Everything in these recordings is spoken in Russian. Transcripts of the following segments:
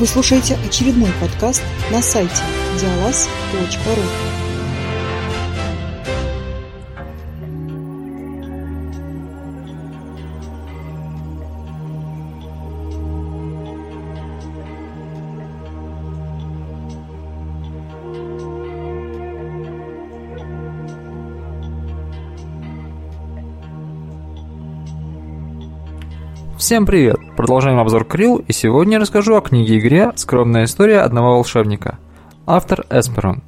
Вы слушаете очередной подкаст на сайте диалаз.ру. Всем привет! Продолжаем обзор Крил, и сегодня я расскажу о книге-игре «Скромная история одного волшебника». Автор Эсперон.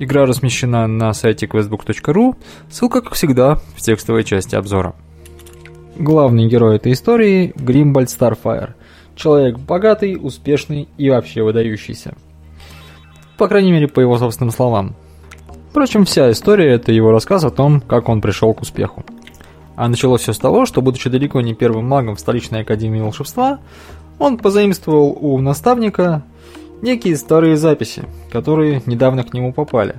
Игра размещена на сайте questbook.ru, ссылка, как всегда, в текстовой части обзора. Главный герой этой истории – Гримбальд Старфайр. Человек богатый, успешный и вообще выдающийся. По крайней мере, по его собственным словам. Впрочем, вся история – это его рассказ о том, как он пришел к успеху. А началось все с того, что, будучи далеко не первым магом в столичной академии волшебства, он позаимствовал у наставника некие старые записи, которые недавно к нему попали.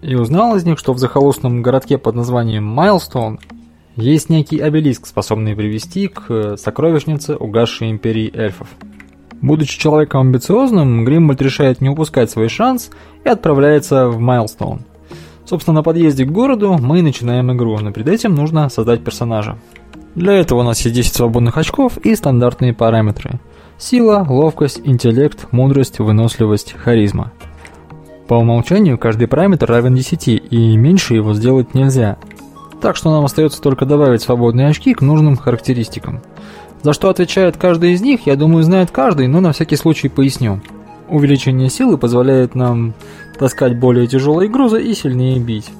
И узнал из них, что в захолустном городке под названием Майлстоун есть некий обелиск, способный привести к сокровищнице угасшей империи эльфов. Будучи человеком амбициозным, Гримбольд решает не упускать свой шанс и отправляется в Майлстоун. Собственно, на подъезде к городу мы начинаем игру, но перед этим нужно создать персонажа. Для этого у нас есть 10 свободных очков и стандартные параметры. Сила, ловкость, интеллект, мудрость, выносливость, харизма. По умолчанию каждый параметр равен 10, и меньше его сделать нельзя. Так что нам остается только добавить свободные очки к нужным характеристикам. За что отвечает каждый из них, я думаю, знает каждый, но на всякий случай поясню. Увеличение силы позволяет нам таскать более тяжелые грузы и сильнее бить.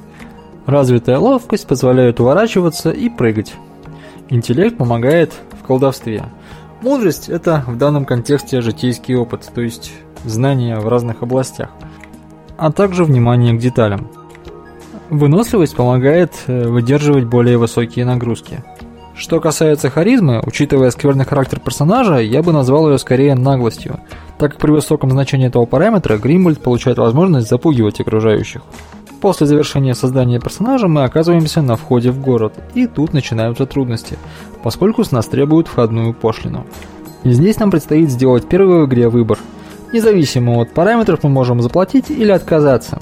Развитая ловкость позволяет уворачиваться и прыгать. Интеллект помогает в колдовстве. Мудрость – это в данном контексте житейский опыт, то есть знания в разных областях, а также внимание к деталям. Выносливость помогает э, выдерживать более высокие нагрузки. Что касается харизмы, учитывая скверный характер персонажа, я бы назвал ее скорее наглостью – так как при высоком значении этого параметра Гримбольд получает возможность запугивать окружающих. После завершения создания персонажа мы оказываемся на входе в город, и тут начинаются трудности, поскольку с нас требуют входную пошлину. И здесь нам предстоит сделать первый в игре выбор. Независимо от параметров мы можем заплатить или отказаться.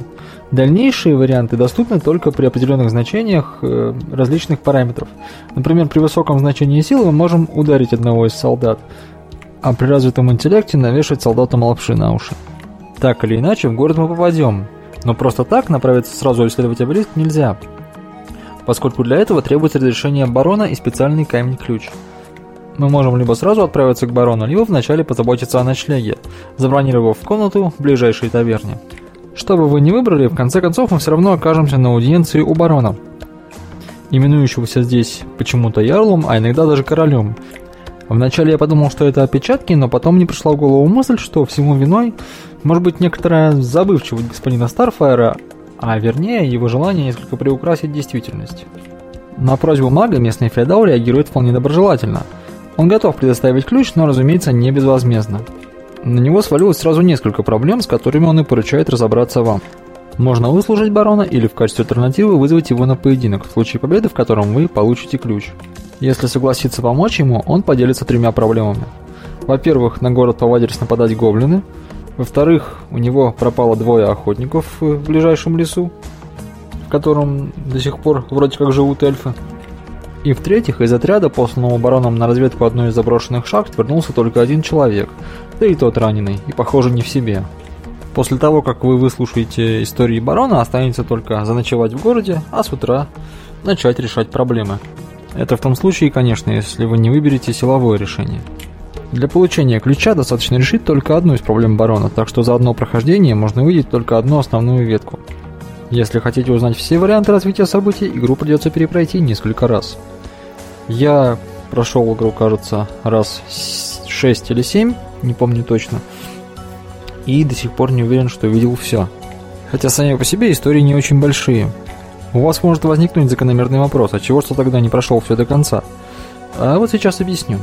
Дальнейшие варианты доступны только при определенных значениях э, различных параметров. Например, при высоком значении силы мы можем ударить одного из солдат, а при развитом интеллекте навешать солдатам лапши на уши. Так или иначе, в город мы попадем, но просто так направиться сразу исследовать обелиск нельзя, поскольку для этого требуется разрешение барона и специальный камень-ключ. Мы можем либо сразу отправиться к барону, либо вначале позаботиться о ночлеге, забронировав комнату в ближайшей таверне. Что бы вы ни выбрали, в конце концов мы все равно окажемся на аудиенции у барона, именующегося здесь почему-то ярлом, а иногда даже королем, Вначале я подумал, что это опечатки, но потом мне пришла в голову мысль, что всему виной может быть некоторая забывчивость господина Старфайра, а вернее его желание несколько приукрасить действительность. На просьбу мага местный феодал реагирует вполне доброжелательно. Он готов предоставить ключ, но, разумеется, не безвозмездно. На него свалилось сразу несколько проблем, с которыми он и поручает разобраться вам. Можно выслужить барона или в качестве альтернативы вызвать его на поединок, в случае победы в котором вы получите ключ. Если согласится помочь ему, он поделится тремя проблемами. Во-первых, на город повадились нападать гоблины. Во-вторых, у него пропало двое охотников в ближайшем лесу, в котором до сих пор вроде как живут эльфы. И в-третьих, из отряда, посланного бароном на разведку одной из заброшенных шахт, вернулся только один человек, да и тот раненый, и похоже не в себе. После того, как вы выслушаете истории барона, останется только заночевать в городе, а с утра начать решать проблемы. Это в том случае, конечно, если вы не выберете силовое решение. Для получения ключа достаточно решить только одну из проблем барона, так что за одно прохождение можно увидеть только одну основную ветку. Если хотите узнать все варианты развития событий, игру придется перепройти несколько раз. Я прошел игру, кажется, раз 6 или 7, не помню точно, и до сих пор не уверен, что видел все. Хотя сами по себе истории не очень большие. У вас может возникнуть закономерный вопрос, а чего что тогда не прошел все до конца? А вот сейчас объясню.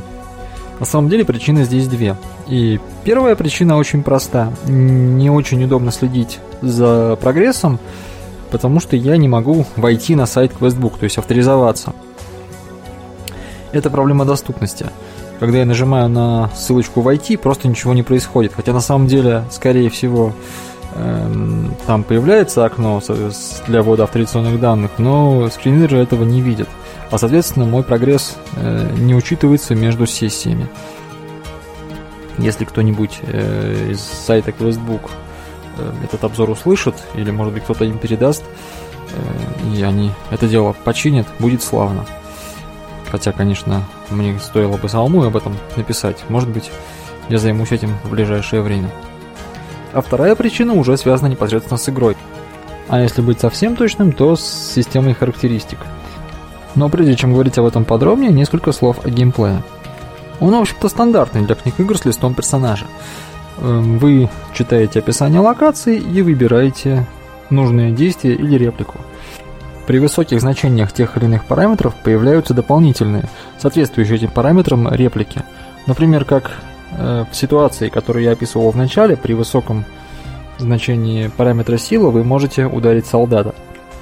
На самом деле причины здесь две. И первая причина очень проста. Не очень удобно следить за прогрессом, потому что я не могу войти на сайт Questbook, то есть авторизоваться. Это проблема доступности. когда я нажимаю на ссылочку «Войти», просто ничего не происходит. Хотя на самом деле, скорее всего, там появляется окно для ввода авторизационных данных, но скринридеры этого не видят. А соответственно мой прогресс э, не учитывается между сессиями. Если кто-нибудь э, из сайта Questbook э, этот обзор услышит, или может быть кто-то им передаст, и они это дело починят, будет славно. Хотя, конечно, мне стоило бы самому об этом написать. Может быть, я займусь этим в ближайшее время. А вторая причина уже связана непосредственно с игрой. А если быть совсем точным, то с системой характеристик. Но прежде чем говорить об этом подробнее, несколько слов о геймплее. Он, в общем-то, стандартный для книг игр с листом персонажа. Эм, вы читаете описание локации и выбираете нужное действие или реплику. При высоких значениях тех или иных параметров появляются дополнительные, соответствующие этим параметрам реплики. Например, как в ситуации, которую я описывал в начале, при высоком значении параметра сила вы можете ударить солдата.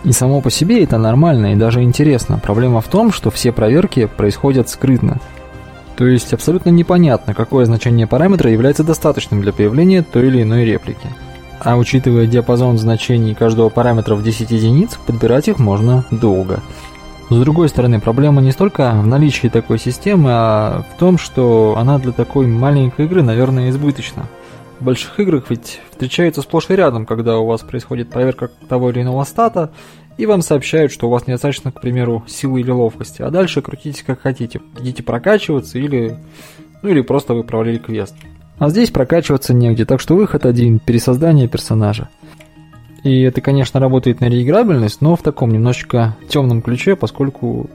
И само по себе это нормально и даже интересно. Проблема в том, что все проверки происходят скрытно. То есть абсолютно непонятно, какое значение параметра является достаточным для появления той или иной реплики. А учитывая диапазон значений каждого параметра в 10 единиц, подбирать их можно долго. С другой стороны, проблема не столько в наличии такой системы, а в том, что она для такой маленькой игры, наверное, избыточна. В больших играх ведь встречается сплошь и рядом, когда у вас происходит проверка того или иного стата, и вам сообщают, что у вас недостаточно, к примеру, силы или ловкости, а дальше крутитесь как хотите, идите прокачиваться или, ну или просто вы провалили квест. А здесь прокачиваться негде, так что выход один – пересоздание персонажа. И это, конечно, работает на реиграбельность, но в таком немножечко темном ключе, поскольку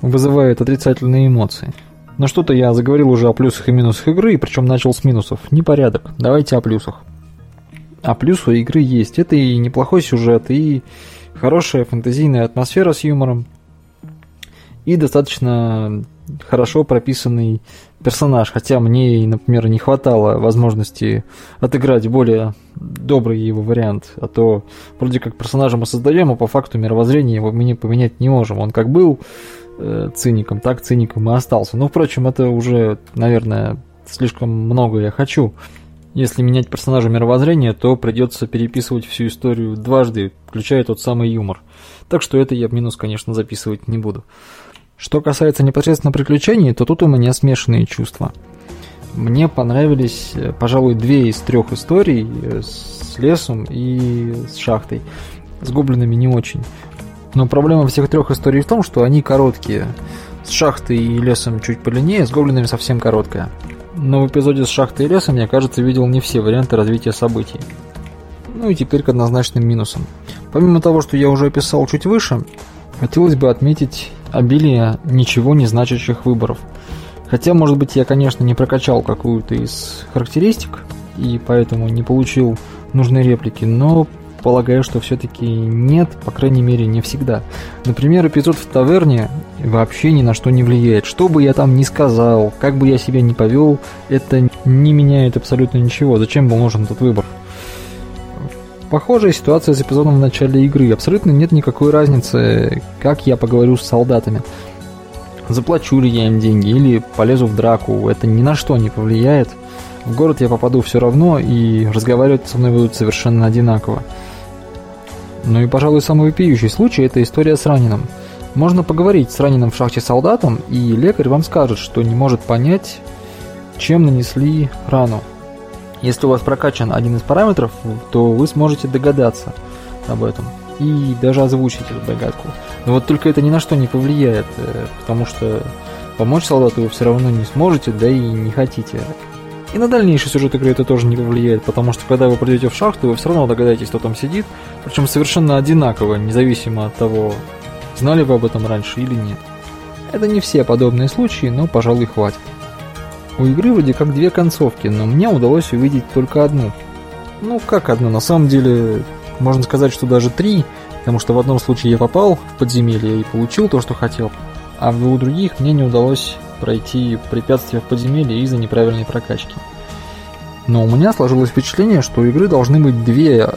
вызывает отрицательные эмоции. Но что-то я заговорил уже о плюсах и минусах игры, и причем начал с минусов. Непорядок. Давайте о плюсах. А плюс у игры есть. Это и неплохой сюжет, и хорошая фэнтезийная атмосфера с юмором, и достаточно хорошо прописанный персонаж, хотя мне, например, не хватало возможности отыграть более добрый его вариант, а то вроде как персонажа мы создаем, а по факту мировоззрения его мы не поменять не можем. Он как был э, циником, так циником и остался. Но, впрочем, это уже, наверное, слишком много я хочу. Если менять персонажа мировоззрения, то придется переписывать всю историю дважды, включая тот самый юмор. Так что это я в минус, конечно, записывать не буду. Что касается непосредственно приключений, то тут у меня смешанные чувства. Мне понравились, э, пожалуй, две из трех историй э, с лесом и с шахтой. С гоблинами не очень. Но проблема всех трех историй в том, что они короткие. С шахтой и лесом чуть подлиннее, с гоблинами совсем короткая. Но в эпизоде с шахтой и лесом я, кажется, видел не все варианты развития событий. Ну и теперь к однозначным минусам. Помимо того, что я уже описал чуть выше, хотелось бы отметить обилие ничего не значащих выборов. Хотя, может быть, я, конечно, не прокачал какую-то из характеристик, и поэтому не получил нужной реплики, но полагаю, что все-таки нет, по крайней мере, не всегда. Например, эпизод в таверне вообще ни на что не влияет. Что бы я там ни сказал, как бы я себя ни повел, это не меняет абсолютно ничего. Зачем был нужен этот выбор? Похожая ситуация с эпизодом в начале игры. Абсолютно нет никакой разницы, как я поговорю с солдатами. Заплачу ли я им деньги или полезу в драку, это ни на что не повлияет. В город я попаду все равно, и разговаривать со мной будут совершенно одинаково. Ну и, пожалуй, самый вопиющий случай – это история с раненым. Можно поговорить с раненым в шахте солдатом, и лекарь вам скажет, что не может понять, чем нанесли рану. Если у вас прокачан один из параметров, то вы сможете догадаться об этом и даже озвучить эту догадку. Но вот только это ни на что не повлияет, э, потому что помочь солдату вы все равно не сможете, да и не хотите. И на дальнейший сюжет игры это тоже не повлияет, потому что когда вы придете в шахту, вы все равно догадаетесь, кто там сидит, причем совершенно одинаково, независимо от того, знали вы об этом раньше или нет. Это не все подобные случаи, но, пожалуй, хватит. У игры вроде как две концовки, но мне удалось увидеть только одну. Ну, как одну? На самом деле, можно сказать, что даже три, потому что в одном случае я попал в подземелье и получил то, что хотел, а в двух других мне не удалось пройти препятствия в подземелье из-за неправильной прокачки. Но у меня сложилось впечатление, что у игры должны быть две,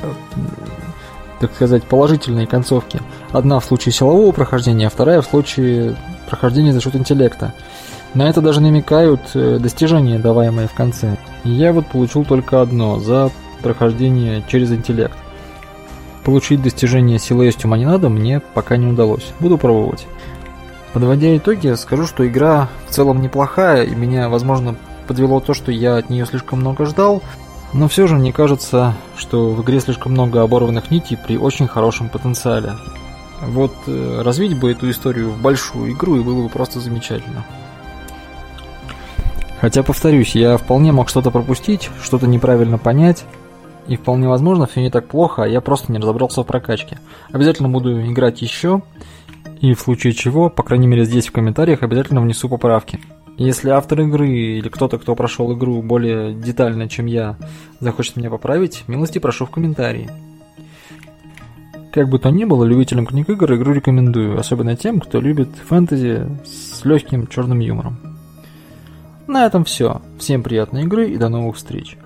так сказать, положительные концовки. Одна в случае силового прохождения, а вторая в случае прохождения за счет интеллекта. На это даже намекают э, достижения, даваемые в конце. Я вот получил только одно за прохождение через интеллект. Получить достижение силы есть ума не надо, мне пока не удалось. Буду пробовать. Подводя итоги, скажу, что игра в целом неплохая, и меня, возможно, подвело то, что я от нее слишком много ждал, но все же мне кажется, что в игре слишком много оборванных нитей при очень хорошем потенциале. Вот э, развить бы эту историю в большую игру и было бы просто замечательно. Хотя, повторюсь, я вполне мог что-то пропустить, что-то неправильно понять, и вполне возможно, все не так плохо, а я просто не разобрался в прокачке. Обязательно буду играть еще, и в случае чего, по крайней мере здесь в комментариях, обязательно внесу поправки. Если автор игры или кто-то, кто прошел игру более детально, чем я, захочет меня поправить, милости прошу в комментарии. Как бы то ни было, любителям книг игр игру рекомендую, особенно тем, кто любит фэнтези с легким черным юмором. На этом все. Всем приятной игры и до новых встреч.